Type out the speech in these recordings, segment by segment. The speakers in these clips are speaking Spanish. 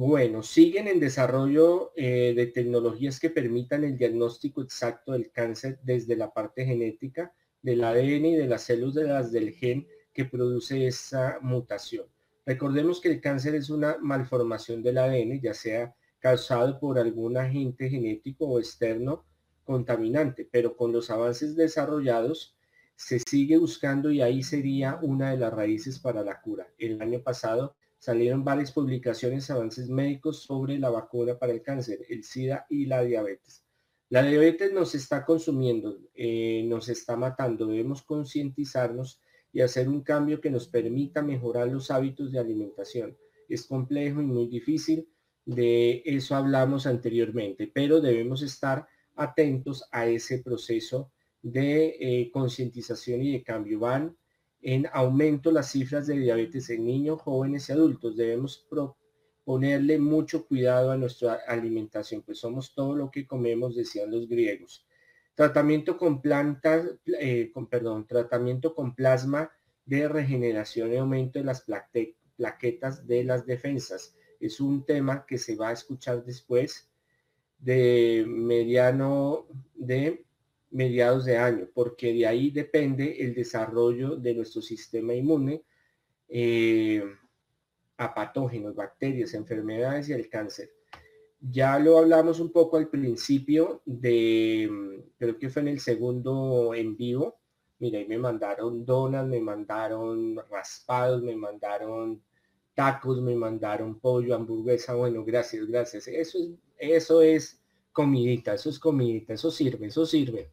Bueno, siguen en desarrollo eh, de tecnologías que permitan el diagnóstico exacto del cáncer desde la parte genética del ADN y de las células del gen que produce esa mutación. Recordemos que el cáncer es una malformación del ADN, ya sea causado por algún agente genético o externo contaminante, pero con los avances desarrollados se sigue buscando y ahí sería una de las raíces para la cura. El año pasado salieron varias publicaciones, avances médicos sobre la vacuna para el cáncer, el SIDA y la diabetes. La diabetes nos está consumiendo, eh, nos está matando. Debemos concientizarnos y hacer un cambio que nos permita mejorar los hábitos de alimentación. Es complejo y muy difícil, de eso hablamos anteriormente, pero debemos estar atentos a ese proceso de eh, concientización y de cambio. Van en aumento las cifras de diabetes en niños, jóvenes y adultos. Debemos ponerle mucho cuidado a nuestra alimentación, pues somos todo lo que comemos, decían los griegos. Tratamiento con plantas, eh, con, perdón, tratamiento con plasma de regeneración y aumento de las plaquetas de las defensas. Es un tema que se va a escuchar después de mediano de mediados de año, porque de ahí depende el desarrollo de nuestro sistema inmune eh, a patógenos, bacterias, enfermedades y el cáncer. Ya lo hablamos un poco al principio de, creo que fue en el segundo en vivo. Mira, ahí me mandaron donas, me mandaron raspados, me mandaron tacos, me mandaron pollo, hamburguesa. Bueno, gracias, gracias. Eso es, eso es comidita, eso es comidita, eso sirve, eso sirve.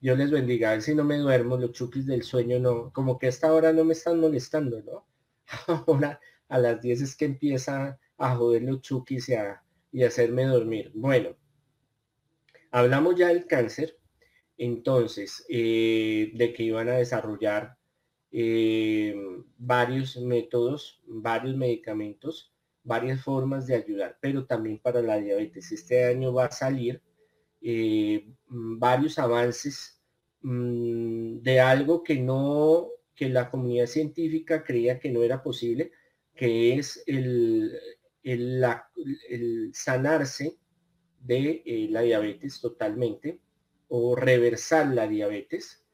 Dios les bendiga. A ver si no me duermo, los chukis del sueño no, como que a esta hora no me están molestando, ¿no? Ahora a las 10 es que empieza a joder los chukis y a, y hacerme dormir. Bueno, hablamos ya del cáncer, entonces, eh, de que iban a desarrollar eh, varios métodos, varios medicamentos, varias formas de ayudar, pero también para la diabetes. Este año va a salir eh, varios avances mm, de algo que no, que la comunidad científica creía que no era posible, que es el, el, sanarse de eh, la diabetes totalmente o reversar la diabetes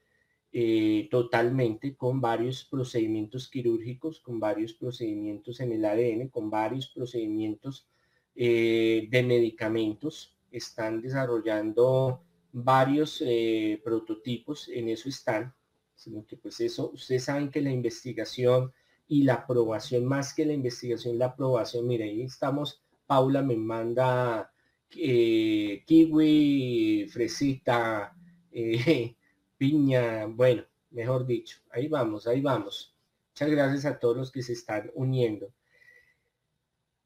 eh, totalmente con varios procedimientos quirúrgicos, con varios procedimientos en el ADN, con varios procedimientos de medicamentos están desarrollando varios eh, prototipos, en eso están, sino que pues eso, ustedes saben que la investigación y la aprobación, más que la investigación, la aprobación, mire, ahí estamos, Paula me manda eh, kiwi, fresita, eh, piña, bueno, mejor dicho, ahí vamos, ahí vamos. Muchas gracias a todos los que se están uniendo.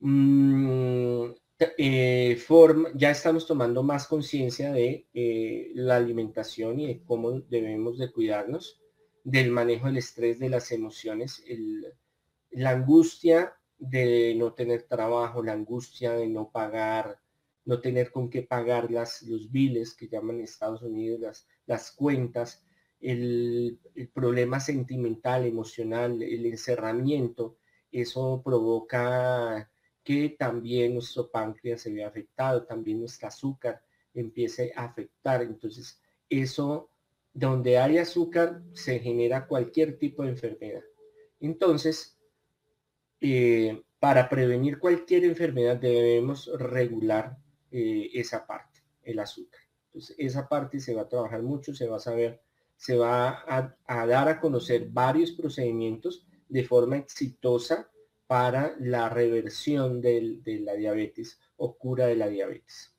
Mm, eh, forma, ya estamos tomando más conciencia de eh, la alimentación y de cómo debemos de cuidarnos, del manejo del estrés, de las emociones, la angustia de no tener trabajo, la angustia de no pagar, no tener con qué pagar las, los biles que llaman Estados Unidos, las, las cuentas, el, el problema sentimental, emocional, el encerramiento, eso provoca que también nuestro páncreas se ve afectado, también nuestro azúcar empiece a afectar. Entonces, eso, donde hay azúcar, se genera cualquier tipo de enfermedad. Entonces, eh, para prevenir cualquier enfermedad debemos regular eh, esa parte, el azúcar. Entonces, esa parte se va a trabajar mucho, se va a saber, se va a dar a conocer varios procedimientos de forma exitosa para la reversión de la diabetes o cura de la diabetes.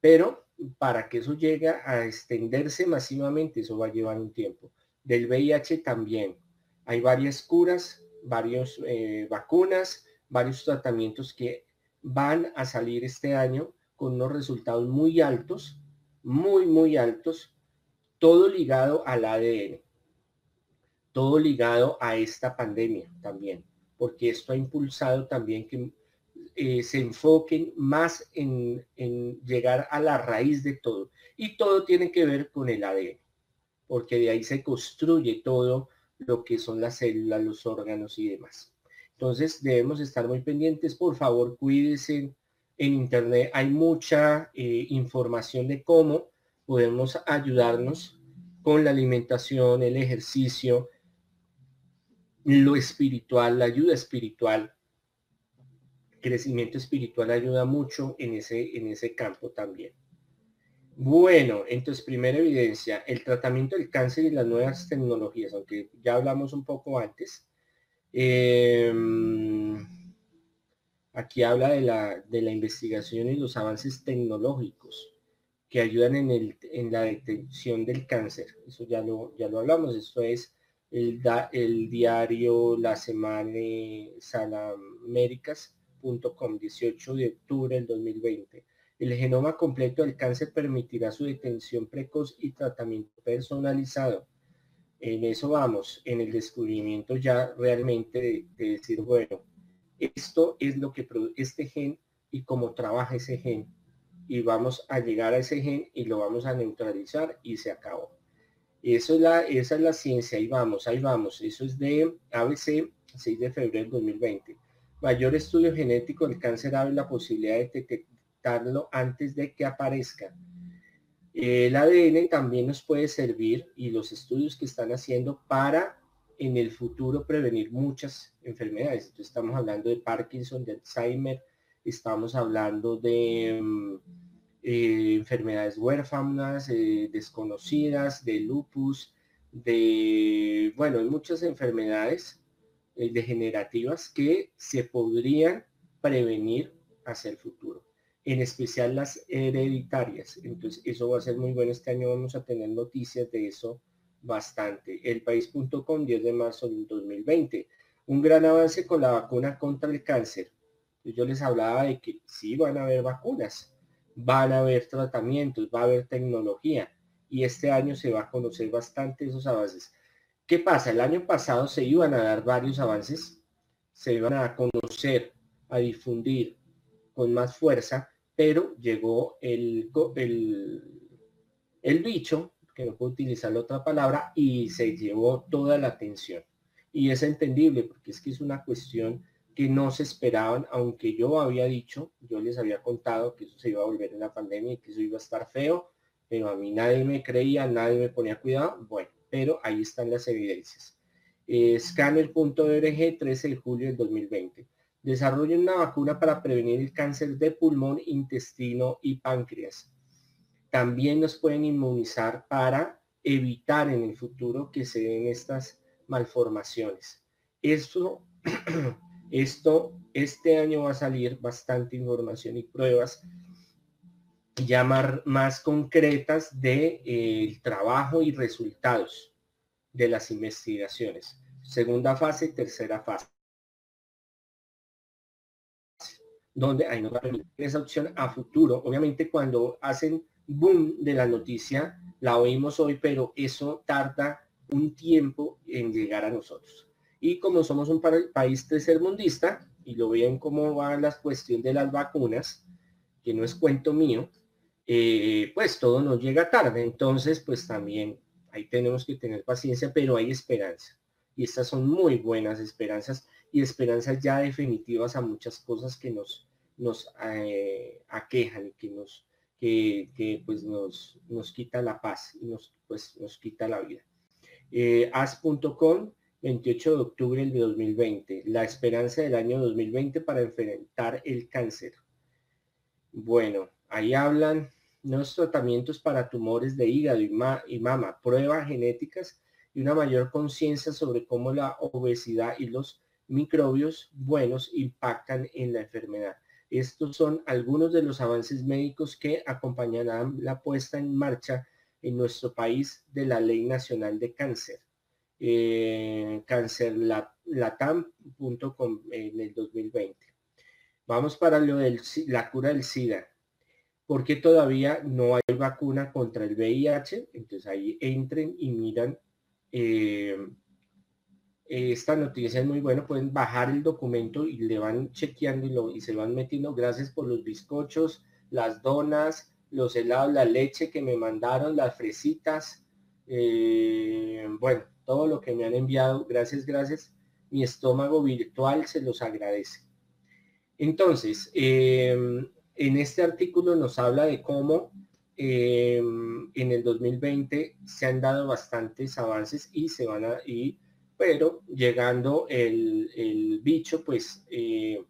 Pero para que eso llegue a extenderse masivamente, eso va a llevar un tiempo. Del VIH también. Hay varias curas, varias eh, vacunas, varios tratamientos que van a salir este año con unos resultados muy altos, muy, muy altos, todo ligado al ADN, todo ligado a esta pandemia también porque esto ha impulsado también que eh, se enfoquen más en, llegar a la raíz de todo. Y todo tiene que ver con el ADN, porque de ahí se construye todo lo que son las células, los órganos y demás. Entonces debemos estar muy pendientes. Por favor, cuídense. En Internet hay mucha eh, información de cómo podemos ayudarnos con la alimentación, el ejercicio, lo espiritual, la ayuda espiritual. Crecimiento espiritual ayuda mucho en ese, en ese campo también. Bueno, entonces, primera evidencia, el tratamiento del cáncer y las nuevas tecnologías, aunque ya hablamos un poco antes. Em, aquí habla de la, de la investigación y los avances tecnológicos que ayudan en, el, en la detección del cáncer. Eso ya lo, ya lo hablamos. Esto es el, diario La Semana Salaméricas.com, 18 de octubre del 2020. El genoma completo del cáncer permitirá su detención precoz y tratamiento personalizado. En eso vamos, en el descubrimiento ya realmente de, de decir, bueno, esto es lo que produce este gen y cómo trabaja ese gen y vamos a llegar a ese gen y lo vamos a neutralizar y se acabó. Eso es la, esa es la ciencia, ahí vamos, ahí vamos. Eso es de ABC, 6 de febrero del 2020. Mayor estudio genético del cáncer abre la posibilidad de detectarlo antes de que aparezca. El ADN también nos puede servir y los estudios que están haciendo para en el futuro prevenir muchas enfermedades. Entonces estamos hablando de Parkinson, de Alzheimer, estamos hablando de mm, eh, enfermedades huérfanas, eh, desconocidas, de lupus, de, bueno, muchas enfermedades eh, degenerativas que se podrían prevenir hacia el futuro, en especial las hereditarias. Entonces, eso va a ser muy bueno. Este año vamos a tener noticias de eso bastante. El país.com, 10 de marzo del 2020. Un gran avance con la vacuna contra el cáncer. Yo les hablaba de que sí van a haber vacunas, van a haber tratamientos, va a haber tecnología y este año se va a conocer bastante esos avances. ¿Qué pasa? El año pasado se iban a dar varios avances, se iban a conocer, a difundir con más fuerza, pero llegó el, el, el bicho, que no puedo utilizar la otra palabra, y se llevó toda la atención. Y es entendible porque es que es una cuestión que no se esperaban, aunque yo había dicho, yo les había contado que eso se iba a volver en la pandemia y que eso iba a estar feo, pero a mí nadie me creía, nadie me ponía cuidado. Bueno, pero ahí están las evidencias. Eh, Scanner.org, 13 de julio del 2020. Desarrollen una vacuna para prevenir el cáncer de pulmón, intestino y páncreas. También nos pueden inmunizar para evitar en el futuro que se den estas malformaciones. Eso Esto, este año va a salir bastante información y pruebas ya más, concretas de eh, trabajo y resultados de las investigaciones. Segunda fase, tercera fase. Donde hay no esa opción a futuro. Obviamente cuando hacen boom de la noticia, la oímos hoy, pero eso tarda un tiempo en llegar a nosotros. Y como somos un país tercermundista, y lo ven cómo va la cuestión de las vacunas, que no es cuento mío, eh, pues todo nos llega tarde. Entonces, pues también ahí tenemos que tener paciencia, pero hay esperanza. Y estas son muy buenas esperanzas y esperanzas ya definitivas a muchas cosas que nos, nos eh, aquejan y que nos que, pues nos, nos quita la paz y nos, pues, nos quita la vida. Eh, as.com 28 de octubre del 2020. La esperanza del año 2020 para enfrentar el cáncer. Bueno, ahí hablan nuevos tratamientos para tumores de hígado y, y mama, pruebas genéticas y una mayor conciencia sobre cómo la obesidad y los microbios buenos impactan en la enfermedad. Estos son algunos de los avances médicos que acompañarán la puesta en marcha en nuestro país de la Ley Nacional de Cáncer eh, cancerlatam.com en el 2020. Vamos para lo de la cura del SIDA. Porque todavía no hay vacuna contra el VIH. Entonces ahí entren y miran. Eh, esta noticia es muy buena. Pueden bajar el documento y le van chequeando y, lo, y se van metiendo. Gracias por los bizcochos, las donas, los helados, la leche que me mandaron, las fresitas. Eh, bueno, todo lo que me han enviado. Gracias, gracias. mi estómago virtual se los agradece. Entonces, em, en este artículo nos habla de cómo em, en el 2020 se han dado bastantes avances y se van a ir, pero llegando el, bicho, pues eh,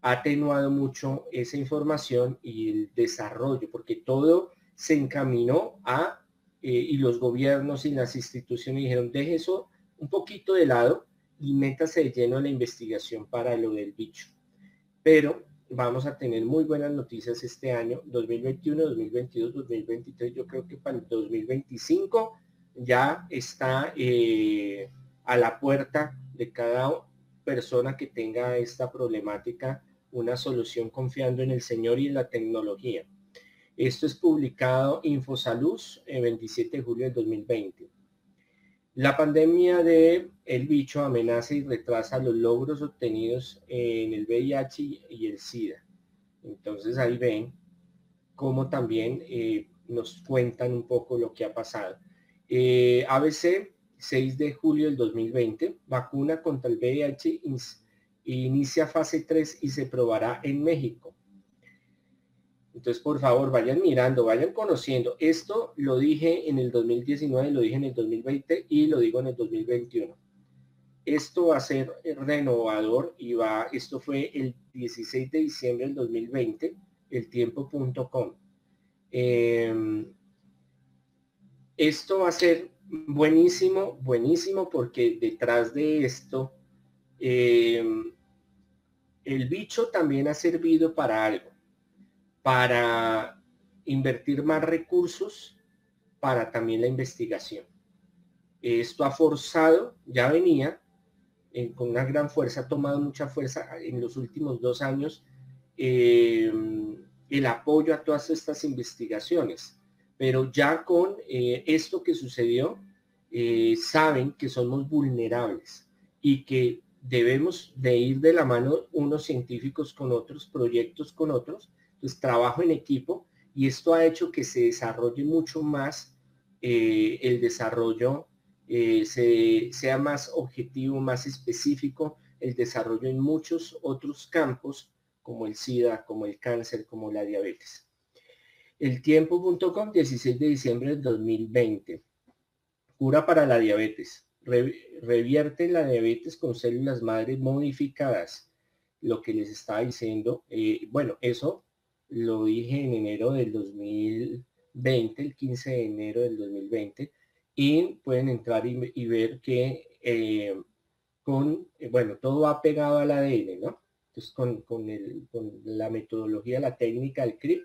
ha atenuado mucho esa información y el desarrollo, porque todo se encaminó a, eh, y los gobiernos y las instituciones dijeron, deje eso un poquito de lado y métase de lleno a la investigación para lo del bicho. Pero vamos a tener muy buenas noticias este año, 2021, 2022, 2023. Yo creo que para el 2025 ya está eh, a la puerta de cada persona que tenga esta problemática una solución confiando en el Señor y en la tecnología. Esto es publicado Infosalud el 27 de julio del 2020. La pandemia de el bicho amenaza y retrasa los logros obtenidos en el VIH y el SIDA. Entonces ahí ven cómo también eh, nos cuentan un poco lo que ha pasado. Eh, ABC, 6 de julio del 2020, vacuna contra el VIH inicia fase 3 y se probará en México. Entonces, por favor, vayan mirando, vayan conociendo. Esto lo dije en el 2019, lo dije en el 2020 y lo digo en el 2021. Esto va a ser renovador y va, esto fue el 16 de diciembre del 2020, el tiempo.com. Em, esto va a ser buenísimo, buenísimo porque detrás de esto, em, el bicho también ha servido para algo para invertir más recursos para también la investigación. Esto ha forzado, ya venía con una gran fuerza, ha tomado mucha fuerza en los últimos dos años eh, el apoyo a todas estas investigaciones. Pero ya con eh, esto que sucedió, eh, saben que somos vulnerables y que debemos de ir de la mano unos científicos con otros, proyectos con otros, entonces, trabajo en equipo y esto ha hecho que se desarrolle mucho más eh, el desarrollo, eh, sea más objetivo, más específico, el desarrollo en muchos otros campos como el SIDA, como el cáncer, como la diabetes. El tiempo.com, 16 de diciembre del 2020. Cura para la diabetes. revierte la diabetes con células madres modificadas. Lo que les estaba diciendo, eh, bueno, eso lo dije en enero del 2020, el 15 de enero del 2020, y pueden entrar y, ver que eh, con, eh, bueno, todo va pegado al ADN, ¿no? Entonces con, con, el, con la metodología, la técnica del CRIP,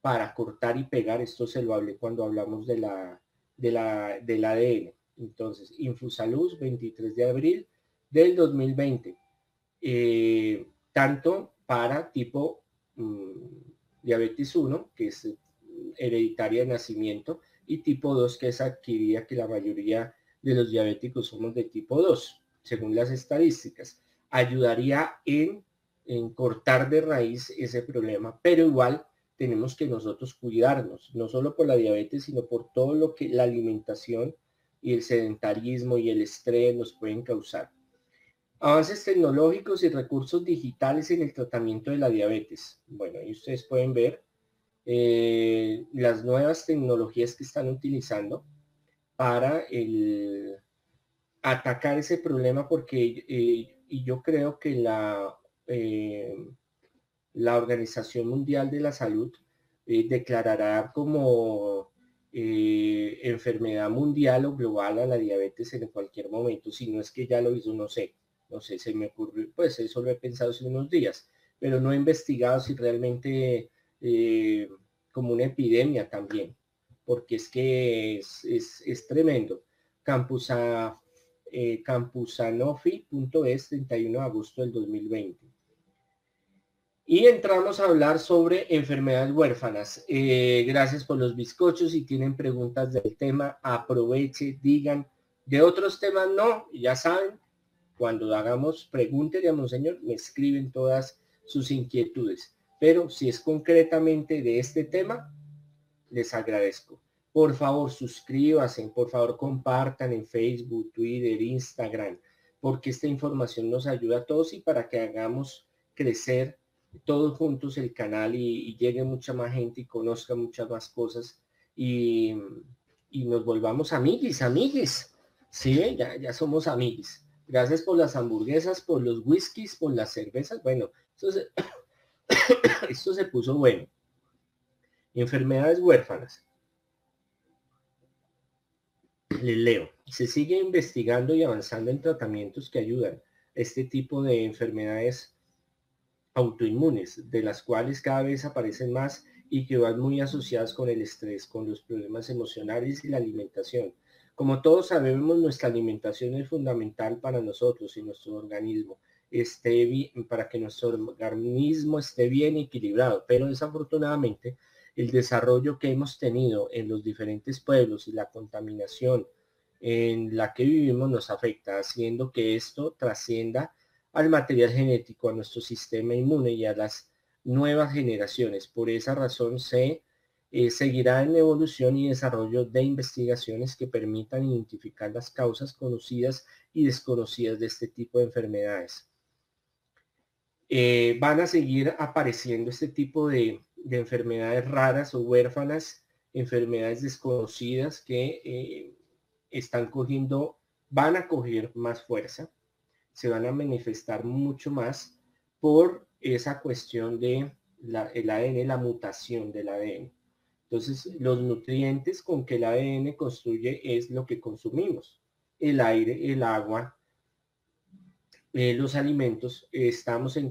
para cortar y pegar, esto se lo hablé cuando hablamos de la, de la, del ADN. Entonces, Infusaluz, 23 de abril del 2020. Eh, tanto para tipo diabetes 1, que es hereditaria de nacimiento, y tipo 2, que es adquirida, que la mayoría de los diabéticos somos de tipo 2, según las estadísticas. Ayudaría en, en cortar de raíz ese problema, pero igual tenemos que nosotros cuidarnos, no solo por la diabetes, sino por todo lo que la alimentación y el sedentarismo y el estrés nos pueden causar. Avances tecnológicos y recursos digitales en el tratamiento de la diabetes. Bueno, ahí ustedes pueden ver eh, las nuevas tecnologías que están utilizando para atacar ese problema porque eh, y yo creo que la, eh, la Organización Mundial de la Salud declarará como enfermedad mundial o global a la diabetes en cualquier momento, si no es que ya lo hizo, no sé no sé, se me ocurrió, pues eso lo he pensado hace unos días, pero no he investigado si realmente eh, como una epidemia también, porque es que es, es, tremendo. Campusa, eh, campusanofi.es 31 de agosto del 2020. Y entramos a hablar sobre enfermedades huérfanas. Eh, gracias por los bizcochos. Si tienen preguntas del tema, aproveche, digan. De otros temas no, ya saben, cuando hagamos pregúntele a Monseñor, me escriben todas sus inquietudes. Pero si es concretamente de este tema, les agradezco. Por favor, suscríbanse, por favor, compartan en Facebook, Twitter, Instagram. porque esta información nos ayuda a todos y para que hagamos crecer todos juntos el canal y, llegue mucha más gente y conozca muchas más cosas y, nos volvamos amiguis, amiguis. Sí, ya, ya somos amiguis. Gracias por las hamburguesas, por los whiskies, por las cervezas. Bueno, esto se, esto se puso bueno. Enfermedades huérfanas. Les leo. Se sigue investigando y avanzando en tratamientos que ayudan a este tipo de enfermedades autoinmunes, de las cuales cada vez aparecen más y que van muy asociadas con el estrés, con los problemas emocionales y la alimentación. Como todos sabemos, nuestra alimentación es fundamental para nosotros y nuestro organismo esté para que nuestro organismo esté bien equilibrado, pero desafortunadamente el desarrollo que hemos tenido en los diferentes pueblos y la contaminación en la que vivimos nos afecta, haciendo que esto trascienda al material genético, a nuestro sistema inmune y a las nuevas generaciones. Por esa razón se eh, seguirá en evolución y desarrollo de investigaciones que permitan identificar las causas conocidas y desconocidas de este tipo de enfermedades. Eh, van a seguir apareciendo este tipo de, enfermedades raras o huérfanas, enfermedades desconocidas que eh, están cogiendo, van a coger más fuerza se van a manifestar mucho más por esa cuestión de ADN, la mutación del ADN. Entonces, los nutrientes con que el ADN construye es lo que consumimos. El aire, el agua, eh, los alimentos. estamos en,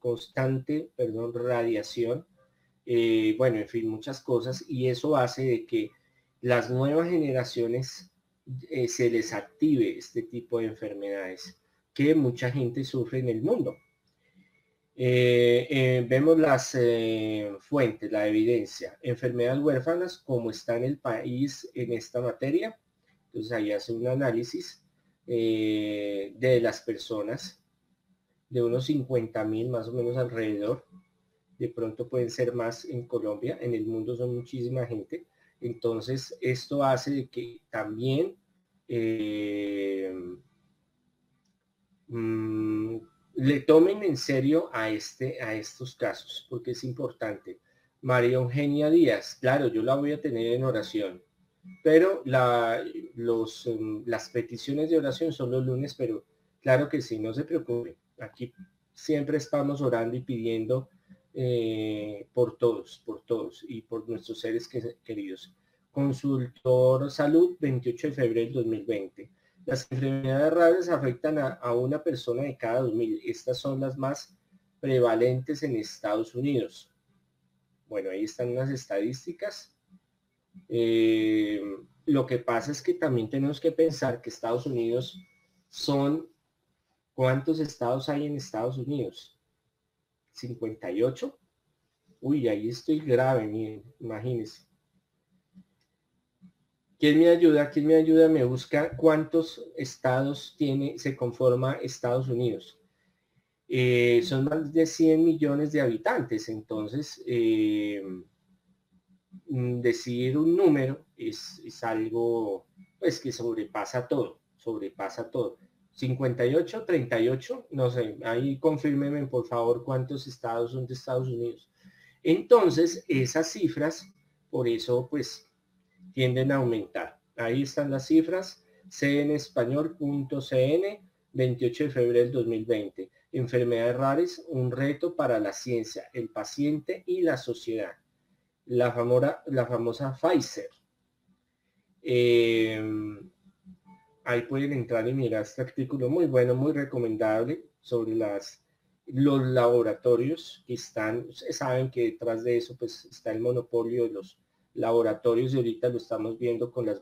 constante radiación. Eh, bueno, en fin, muchas cosas. Y eso hace de que las nuevas generaciones eh, se les active este tipo de enfermedades que mucha gente sufre en el mundo. Eh, eh, vemos las fuentes, la evidencia. Enfermedades huérfanas, como está en el país en esta materia. Entonces ahí hace un análisis de las personas, de unos 50 mil más o menos alrededor. De pronto pueden ser más en Colombia, en el mundo son muchísima gente. Entonces, esto hace que también eh, mm, le tomen en serio a, este, a estos casos, porque es importante. María Eugenia Díaz, claro, yo la voy a tener en oración, pero em, las peticiones de oración son los lunes, pero claro que sí, no se preocupe. Aquí siempre estamos orando y pidiendo eh, por todos, por todos y por nuestros seres queridos. Consultor Salud, 28 de febrero del 2020. Las enfermedades raras afectan a, una persona de cada 2000. Estas son las más prevalentes en Estados Unidos. Bueno, ahí están las estadísticas. Eh, lo que pasa es que también tenemos que pensar que Estados Unidos son, ¿cuántos estados hay en Estados Unidos? 58. Uy, ahí estoy grave, miren, imagínense. ¿Quién me ayuda? ¿Quién me ayuda? Me busca cuántos estados tiene, se conforma Estados Unidos. Eh, son más de 100 millones de habitantes, entonces eh, mm, decir un número es, es, algo pues que sobrepasa todo, sobrepasa todo. 58, 38, no sé, ahí confírmeme por favor cuántos estados son de Estados Unidos. Entonces, esas cifras, por eso pues tienden a aumentar. Ahí están las cifras, cnespañol.cn, 28 de febrero del 2020. Enfermedades raras, un reto para la ciencia, el paciente y la sociedad. La, famosa, la famosa Pfizer. Em, ahí pueden entrar y mirar este artículo muy bueno, muy recomendable sobre las los laboratorios que están, saben que detrás de eso pues está el monopolio de los laboratorios y ahorita lo estamos viendo con las,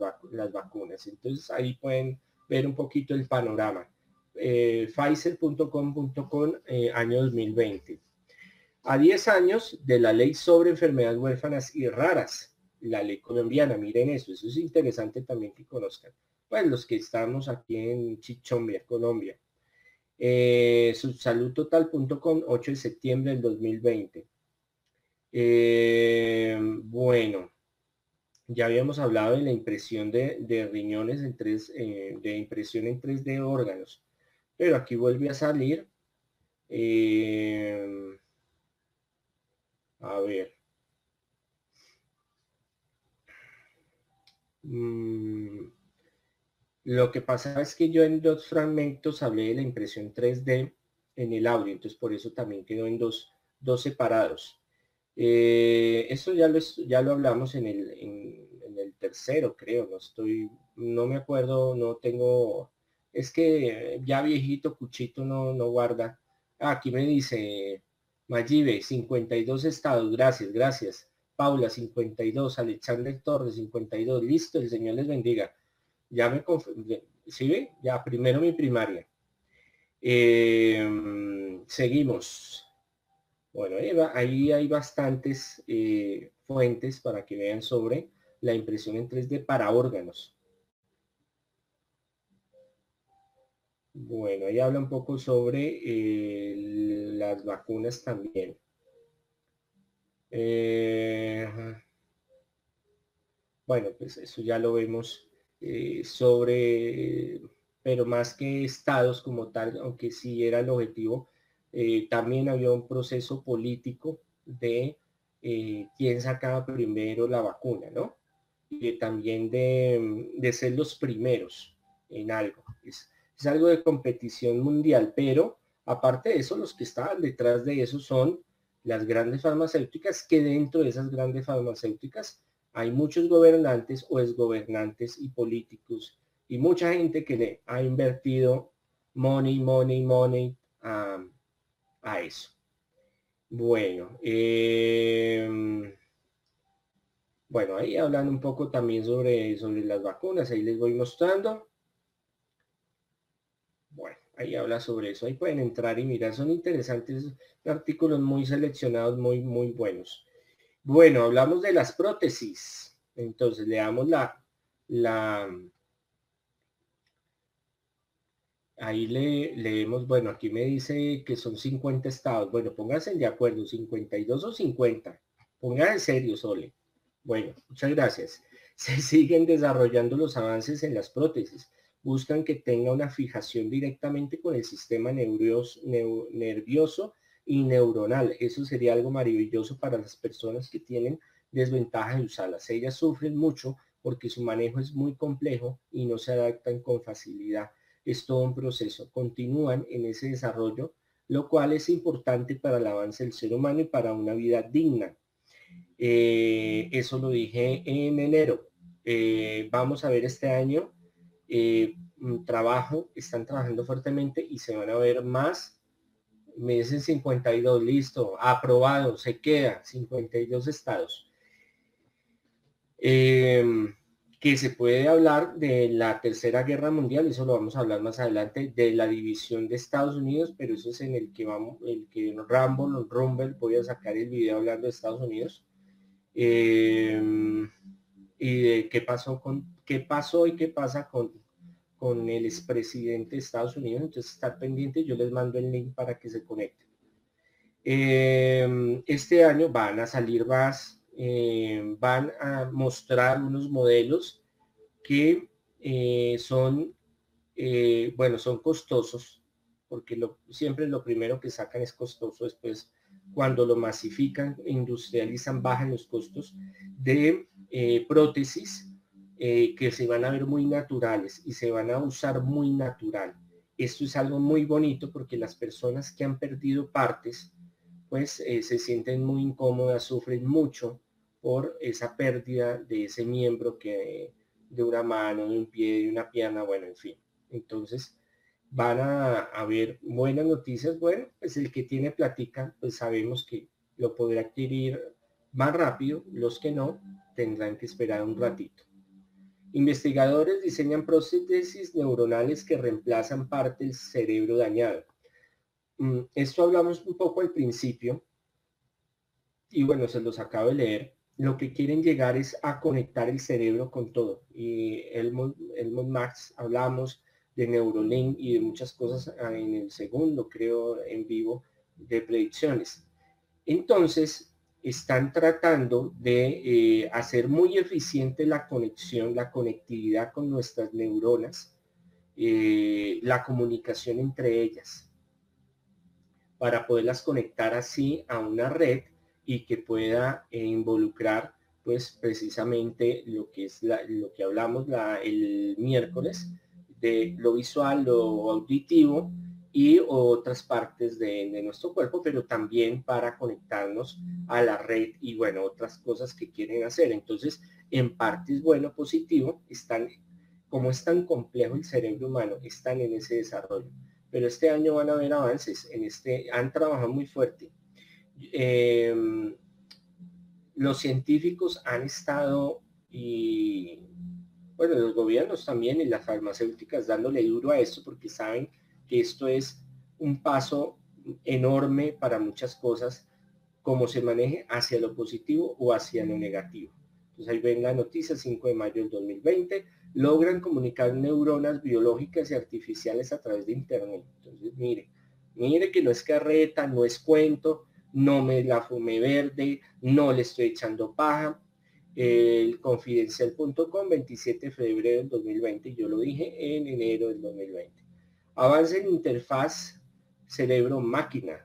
vacunas. Entonces ahí pueden ver un poquito el panorama. Eh, Pfizer.com.com eh, año 2020. A 10 años de la ley sobre enfermedades huérfanas y raras, la ley colombiana, miren eso, eso es interesante también que conozcan. Pues los que estamos aquí en Chichombia, Colombia. Eh, subsaludtotal.com, 8 de septiembre del 2020. Eh, bueno, Ya habíamos hablado de la impresión de, riñones en 3, eh, de impresión en 3D órganos, pero aquí vuelve a salir. Eh, a ver. Mm, lo que pasa es que yo en dos fragmentos hablé de la impresión 3D en el audio, entonces por eso también quedó en dos, dos separados. Eh, eso ya lo, ya lo hablamos en el, en, el tercero, creo, no estoy, no me acuerdo, no tengo, es que ya viejito, Cuchito no, no guarda. Aquí me dice Mayibe, 52 estados, gracias, gracias. Paula, 52, Alexander Torres, 52, listo, el Señor les bendiga. Ya me ¿sí ve? Ya primero mi primaria. Em, seguimos. Bueno, ahí, hay bastantes eh, fuentes para que vean sobre la impresión en 3D para órganos. Bueno, ahí habla un poco sobre eh, las vacunas también. Eh, bueno, pues eso ya lo vemos sobre, pero más que estados como tal, aunque sí era el objetivo, eh, también había un proceso político de eh, quién sacaba primero la vacuna, ¿no? Y también de, de, ser los primeros en algo. Es, es algo de competición mundial, pero aparte de eso, los que estaban detrás de eso son las grandes farmacéuticas, que dentro de esas grandes farmacéuticas hay muchos gobernantes o exgobernantes y políticos y mucha gente que le ha invertido money, money, money a eso. Bueno, em, bueno, ahí hablan un poco también sobre, sobre las vacunas, ahí les voy mostrando. Bueno, ahí habla sobre eso, ahí pueden entrar y mirar, son interesantes artículos muy seleccionados, muy, muy buenos. Bueno, hablamos de las prótesis. Entonces, le damos la, la, ahí le, leemos, bueno, aquí me dice que son 50 estados. Bueno, pónganse de acuerdo, 52 o 50. Pongan en serio, Sole. Bueno, muchas gracias. Se siguen desarrollando los avances en las prótesis. Buscan que tenga una fijación directamente con el sistema nervioso, nervioso y neuronal. Eso sería algo maravilloso para las personas que tienen desventaja de usarlas. Ellas sufren mucho porque su manejo es muy complejo y no se adaptan con facilidad es todo un proceso. Continúan en ese desarrollo, lo cual es importante para el avance del ser humano y para una vida digna. Eh, eso lo dije en enero. Eh, vamos a ver este año eh, un trabajo, están trabajando fuertemente y se van a ver más. Me dicen 52, listo, aprobado, se queda, 52 estados que se puede hablar de la Tercera Guerra Mundial, eso lo vamos a hablar más adelante, de la división de Estados Unidos, pero eso es en el que vamos, el que Rambo, Rumble, voy a sacar el video hablando de Estados Unidos. Em, y de qué pasó con qué pasó y qué pasa con, con el expresidente de Estados Unidos. Entonces estar pendiente, yo les mando el link para que se conecten. Em, este año van a salir más eh, van a mostrar unos modelos que eh, son, eh, bueno, son costosos, porque lo, siempre lo primero que sacan es costoso, después cuando lo masifican, industrializan, bajan los costos de prótesis que se van a ver muy naturales y se van a usar muy natural. Esto es algo muy bonito porque las personas que han perdido partes, pues se sienten muy incómodas, sufren mucho por esa pérdida de ese miembro que de una mano, de un pie, de una pierna, bueno, en fin. Entonces, van a haber buenas noticias. Bueno, pues el que tiene platica, pues sabemos que lo podrá adquirir más rápido. Los que no, tendrán que esperar un ratito. Investigadores diseñan prótesis neuronales que reemplazan parte del cerebro dañado. Mm, esto hablamos un poco al principio. Y bueno, se los acabo de leer lo que quieren llegar es a conectar el cerebro con todo. Y Elmont, Max hablamos de Neurolink y de muchas cosas ah, en el segundo, creo, en vivo de predicciones. Entonces, están tratando de eh, hacer muy eficiente la conexión, la conectividad con nuestras neuronas, eh, la comunicación entre ellas, para poderlas conectar así a una red y que pueda involucrar pues precisamente lo que es lo que hablamos el miércoles de lo visual, lo auditivo y otras partes de, nuestro cuerpo, pero también para conectarnos a la red y bueno, otras cosas que quieren hacer. Entonces, en parte es bueno, positivo, están, como es tan complejo el cerebro humano, están en ese desarrollo. Pero este año van a haber avances, en este, han trabajado muy fuerte. Em, los científicos han estado y bueno, los gobiernos también y las farmacéuticas dándole duro a esto porque saben que esto es un paso enorme para muchas cosas, como se maneje hacia lo positivo o hacia lo negativo. Entonces ahí ven la noticia, 5 de mayo del 2020, logran comunicar neuronas biológicas y artificiales a través de Internet. Entonces, mire, mire que no es carreta, no es cuento, no me la fumé verde, no le estoy echando paja. El confidencial.com, 27 de febrero del 2020, yo lo dije en enero del 2020. Avance en interfaz cerebro-máquina,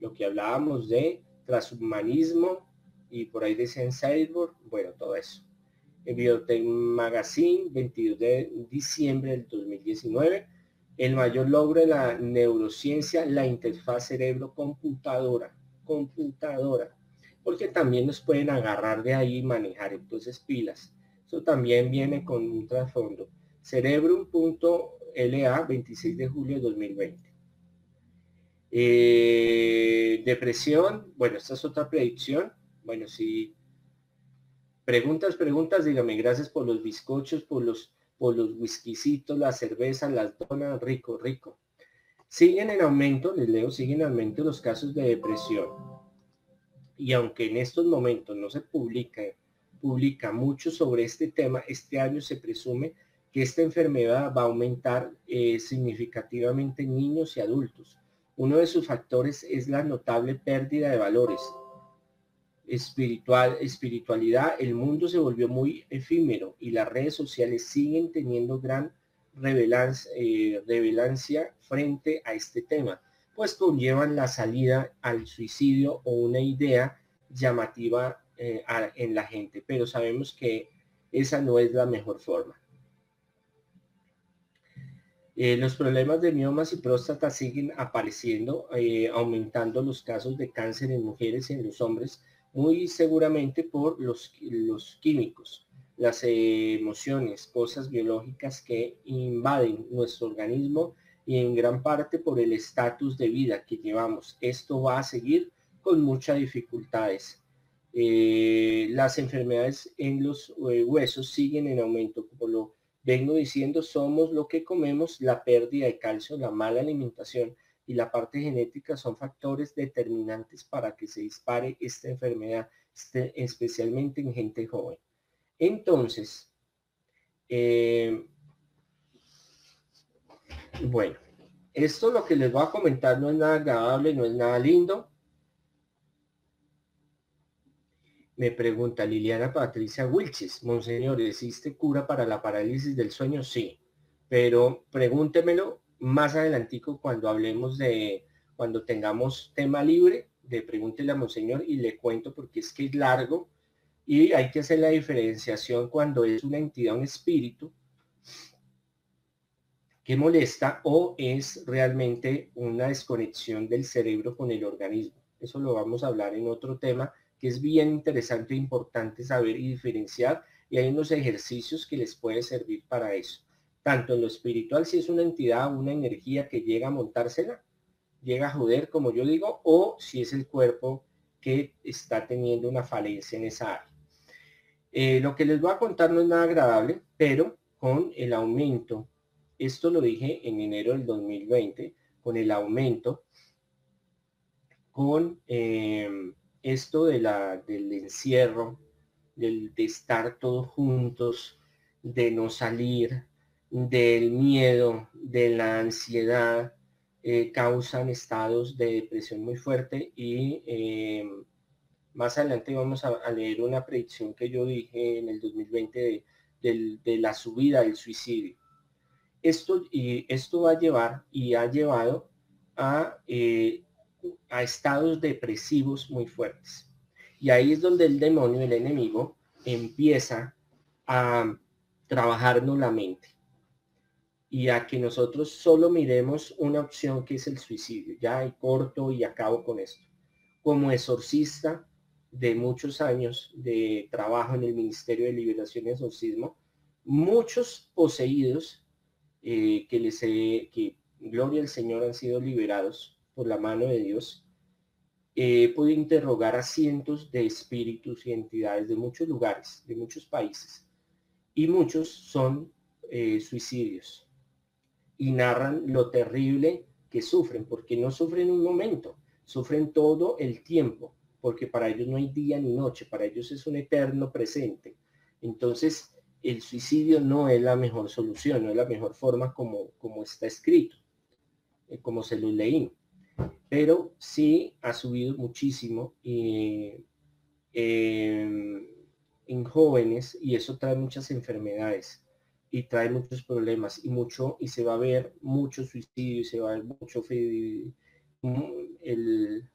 lo que hablábamos de transhumanismo y por ahí decían cyborg, bueno, todo eso. En Biotech Magazine, 22 de diciembre del 2019, el mayor logro de la neurociencia, la interfaz cerebro-computadora, computadora, porque también nos pueden agarrar de ahí y manejar entonces pilas. Eso también viene con un trasfondo. Cerebrum.org LA 26 de julio de 2020. Eh, depresión, bueno, esta es otra predicción. Bueno, si preguntas, preguntas, dígame, gracias por los bizcochos, por los, por los whiskycitos, la cerveza, las donas, rico, rico. Siguen en aumento, les leo, siguen en aumento los casos de depresión. Y aunque en estos momentos no se publica, publica mucho sobre este tema, este año se presume que esta enfermedad va a aumentar eh, significativamente en niños y adultos. Uno de sus factores es la notable pérdida de valores. Espiritual, espiritualidad, el mundo se volvió muy efímero y las redes sociales siguen teniendo gran eh, revelancia frente a este tema, pues conllevan la salida al suicidio o una idea llamativa eh, en la gente, pero sabemos que esa no es la mejor forma. Eh, los problemas de miomas y próstata siguen apareciendo, aumentando los casos de cáncer en mujeres y en los hombres, muy seguramente por los, los químicos, las emociones, cosas biológicas que invaden nuestro organismo y en gran parte por el estatus de vida que llevamos. Esto va a seguir con muchas dificultades. Eh, las enfermedades en los huesos siguen en aumento, como lo vengo diciendo, somos lo que comemos, la pérdida de calcio, la mala alimentación y la parte genética son factores determinantes para que se dispare esta enfermedad, este, especialmente en gente joven. Entonces, eh, bueno, esto lo que les voy a comentar no es nada agradable, no es nada lindo, Me pregunta Liliana Patricia Wilches, Monseñor, ¿existe cura para la parálisis del sueño? Sí, pero pregúntemelo más adelantico cuando hablemos de, cuando tengamos tema libre, de pregúntele a Monseñor y le cuento porque es que es largo y hay que hacer la diferenciación cuando es una entidad, un espíritu que molesta o es realmente una desconexión del cerebro con el organismo. Eso lo vamos a hablar en otro tema que es bien interesante e importante saber y diferenciar y hay unos ejercicios que les puede servir para eso. Tanto en lo espiritual, si es una entidad, una energía que llega a montársela, llega a joder, como yo digo, o si es el cuerpo que está teniendo una falencia en esa área. Eh, lo que les voy a contar no es nada agradable, pero con el aumento, esto lo dije en enero del 2020, con el aumento, con eh, esto de la, del encierro, del, de estar todos juntos, de no salir, del miedo, de la ansiedad, eh, causan estados de depresión muy fuerte y em, Más adelante vamos a, leer una predicción que yo dije en el 2020 de, la subida del suicidio. Esto, esto va a llevar y ha llevado a, eh, a estados depresivos muy fuertes. Y ahí es donde el demonio, el enemigo, empieza a trabajarnos la mente y a que nosotros solo miremos una opción que es el suicidio. Ya y corto y acabo con esto. Como exorcista de muchos años de trabajo en el Ministerio de Liberación y Exorcismo, muchos poseídos eh, que les he, que gloria al Señor han sido liberados por la mano de Dios, eh, pude interrogar a cientos de espíritus y entidades de muchos lugares, de muchos países, y muchos son eh, suicidios y narran lo terrible que sufren, porque no sufren un momento, sufren todo el tiempo, porque para ellos no hay día ni noche, para ellos es un eterno presente. Entonces, el suicidio no es la mejor solución, no es la mejor forma como, como está escrito, eh, como se lo leí. Pero sí ha subido muchísimo eh, en jóvenes y eso trae muchas enfermedades y trae muchos problemas y mucho y se va a ver mucho suicidio y se va a ver mucho el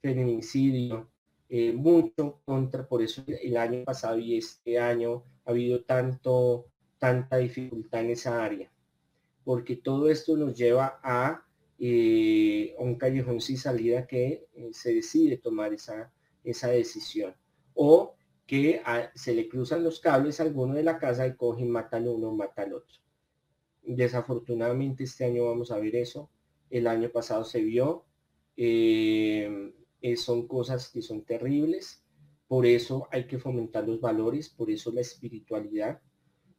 feminicidio eh, mucho contra por eso el año pasado y este año ha habido tanto tanta dificultad en esa área porque todo esto nos lleva a eh, un callejón sin salida que eh, se decide tomar esa esa decisión o que se le cruzan los cables a alguno de la casa y cogen, matan uno, mata al otro. Desafortunadamente este año vamos a ver eso. El año pasado se vio. Eh, son cosas que son terribles. Por eso hay que fomentar los valores, por eso la espiritualidad,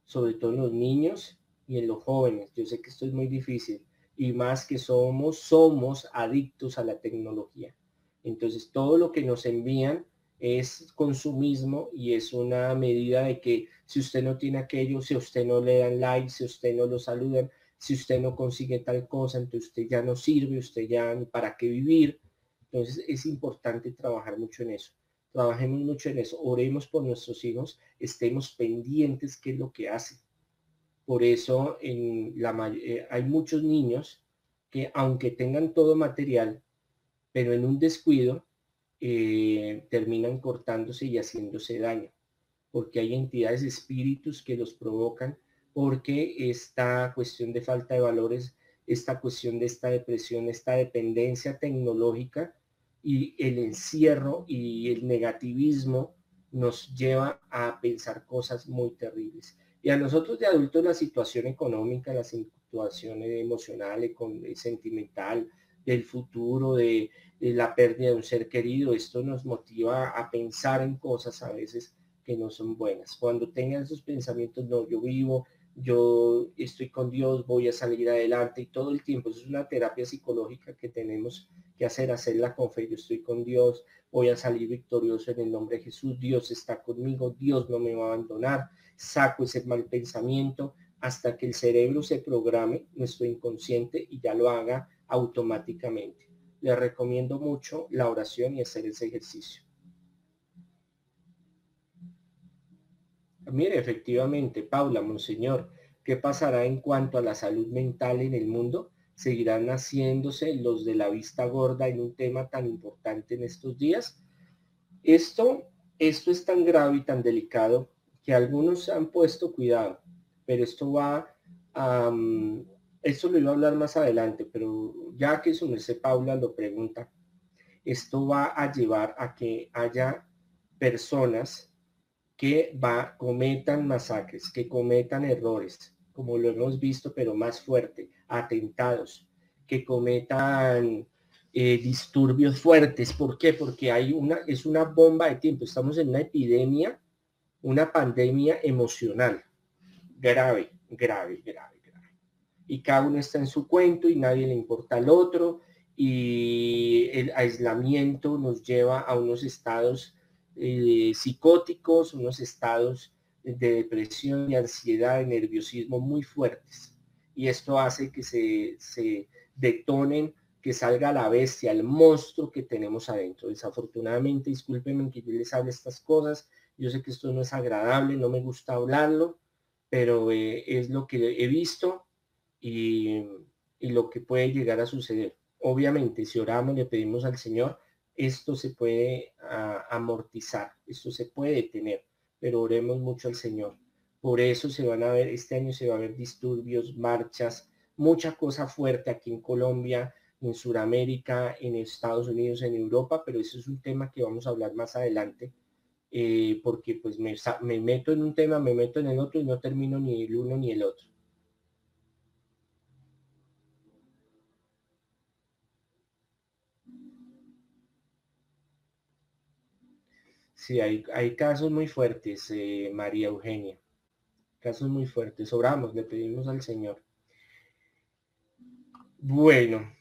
sobre todo en los niños y en los jóvenes. Yo sé que esto es muy difícil y más que somos, somos adictos a la tecnología. Entonces todo lo que nos envían es consumismo y es una medida de que si usted no tiene aquello, si usted no le dan like, si usted no lo saludan, si usted no consigue tal cosa, entonces usted ya no sirve, usted ya para qué vivir. Entonces es importante trabajar mucho en eso. Trabajemos mucho en eso. Oremos por nuestros hijos, estemos pendientes qué es lo que hacen. Por eso en la, eh, hay muchos niños que aunque tengan todo material, pero en un descuido, eh, terminan cortándose y haciéndose daño, porque hay entidades, espíritus que los provocan, porque esta cuestión de falta de valores, esta cuestión de esta depresión, esta dependencia tecnológica y el encierro y el negativismo nos lleva a pensar cosas muy terribles. Y a nosotros de adultos la situación económica, la situación emocional, sentimental, del futuro, de, la pérdida de un ser querido. Esto nos motiva a pensar en cosas a veces que no son buenas. Cuando tengan esos pensamientos, no, yo vivo, yo estoy con Dios, voy a salir adelante y todo el tiempo. Eso es una terapia psicológica que tenemos que hacer, hacerla con fe. Yo estoy con Dios, voy a salir victorioso en el nombre de Jesús. Dios está conmigo, Dios no me va a abandonar. Saco ese mal pensamiento hasta que el cerebro se programe, nuestro inconsciente, y ya lo haga automáticamente. Le recomiendo mucho la oración y hacer ese ejercicio. Mire, efectivamente, Paula, Monseñor, ¿qué pasará en cuanto a la salud mental en el mundo? ¿Seguirán haciéndose los de la vista gorda en un tema tan importante en estos días? Esto, esto es tan grave y tan delicado que algunos han puesto cuidado, pero esto va a, esto lo iba a hablar más adelante, pero ya que su merced Paula lo pregunta, esto va a llevar a que haya personas que va, cometan masacres, que cometan errores, como lo hemos visto, pero más fuerte, atentados, que cometan eh, disturbios fuertes. ¿Por qué? Porque hay una, es una bomba de tiempo. Estamos en una epidemia, una pandemia emocional grave, grave, grave y cada uno está en su cuento y nadie le importa al otro y el aislamiento nos lleva a unos estados eh, psicóticos, unos estados de depresión y ansiedad, de nerviosismo muy fuertes. Y esto hace que se, se detonen que salga la bestia, el monstruo que tenemos adentro. Desafortunadamente, discúlpenme que yo les hable estas cosas. Yo sé que esto no es agradable, no me gusta hablarlo, pero eh, es lo que he visto y, y lo que puede llegar a suceder. Obviamente, si oramos, le pedimos al Señor, esto se puede ah, amortizar, esto se puede tener, pero oremos mucho al Señor. Por eso se van a ver, este año se va a ver disturbios, marchas, mucha cosa fuerte aquí en Colombia, en Sudamérica, en Estados Unidos, en Europa, pero eso es un tema que vamos a hablar más adelante, eh, porque pues me, me meto en un tema, me meto en el otro y no termino ni el uno ni el otro. Sí, hay, hay casos muy fuertes, eh, María Eugenia. Casos muy fuertes. Oramos, le pedimos al Señor. Bueno.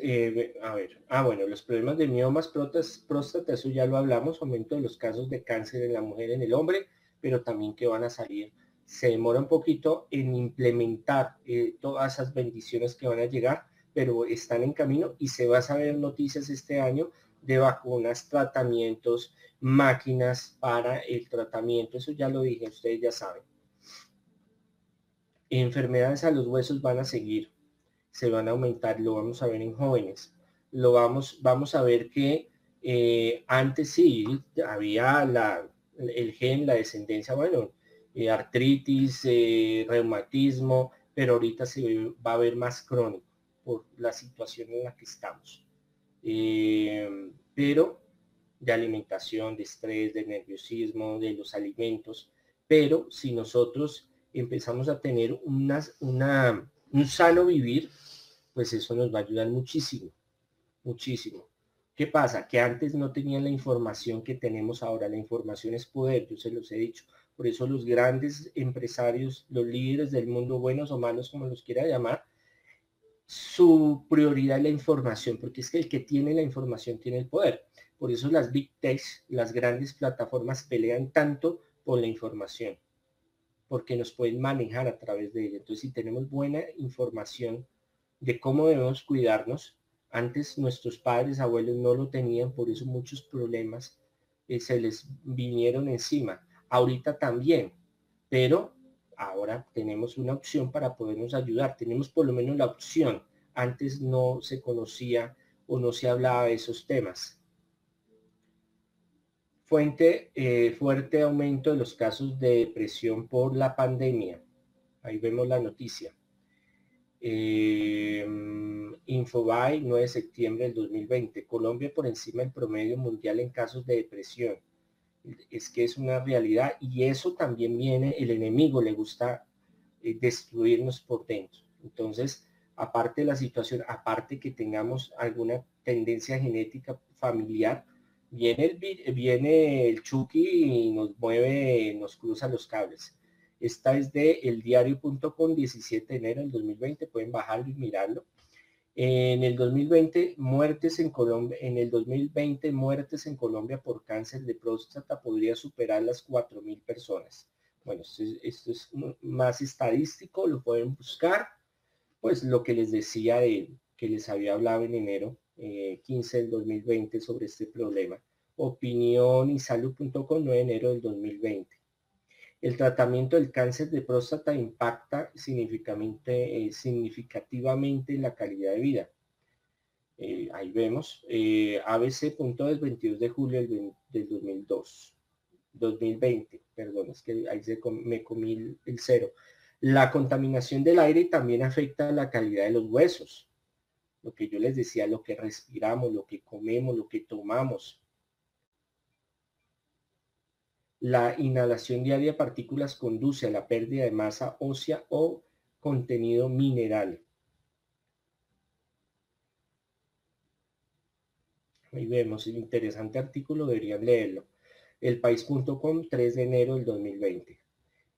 Eh, a ver. Ah, bueno, los problemas de miomas próstata, eso ya lo hablamos, aumento de los casos de cáncer en la mujer, en el hombre, pero también que van a salir. Se demora un poquito en implementar eh, todas esas bendiciones que van a llegar, pero están en camino y se va a saber noticias este año de vacunas, tratamientos, máquinas para el tratamiento. Eso ya lo dije, ustedes ya saben. Enfermedades a los huesos van a seguir, se van a aumentar, lo vamos a ver en jóvenes. Lo vamos, vamos a ver que eh, antes sí había la, el gen, la descendencia, bueno, eh, artritis, eh, reumatismo, pero ahorita se va a ver más crónico por la situación en la que estamos. Eh, pero de alimentación, de estrés, de nerviosismo, de los alimentos. Pero si nosotros empezamos a tener una, un sano vivir, pues eso nos va a ayudar muchísimo, muchísimo. ¿Qué pasa? Que antes no tenían la información que tenemos ahora. La información es poder, yo se los he dicho. Por eso los grandes empresarios, los líderes del mundo, buenos o malos, como los quiera llamar, su prioridad es la información, porque es que el que tiene la información tiene el poder. Por eso las big techs, las grandes plataformas pelean tanto por la información, porque nos pueden manejar a través de ella. Entonces, si tenemos buena información de cómo debemos cuidarnos, antes nuestros padres, abuelos no lo tenían, por eso muchos problemas eh, se les vinieron encima. Ahorita también, pero ahora tenemos una opción para podernos ayudar. Tenemos por lo menos la opción. Antes no se conocía o no se hablaba de esos temas. Fuente, eh, fuerte aumento de los casos de depresión por la pandemia. Ahí vemos la noticia. Eh, Infobae, 9 de septiembre del 2020. Colombia por encima del promedio mundial en casos de depresión es que es una realidad y eso también viene, el enemigo le gusta eh, destruirnos por dentro. Entonces, aparte de la situación, aparte que tengamos alguna tendencia genética familiar, viene el, viene el Chucky y nos mueve, nos cruza los cables. Esta es de eldiario.com, 17 de enero del 2020, pueden bajarlo y mirarlo. En el 2020, muertes en Colombia, en el 2020, muertes en Colombia por cáncer de próstata podría superar las 4.000 personas. Bueno, esto es, más estadístico, lo pueden buscar. Pues lo que les decía de que les había hablado en enero 15 eh, del 2020 sobre este problema. Opinión y salud.com 9 de enero del 2020. El tratamiento del cáncer de próstata impacta significativamente, eh, significativamente la calidad de vida. Eh, ahí vemos, eh, ABC.2 22 de julio del, 2002, 2020, perdón, es que ahí se me comí el, el cero. La contaminación del aire también afecta la calidad de los huesos. Lo que yo les decía, lo que respiramos, lo que comemos, lo que tomamos, la inhalación diaria de partículas conduce a la pérdida de masa ósea o contenido mineral. Ahí vemos el interesante artículo, deberían leerlo. Elpaís.com, 3 de enero del 2020.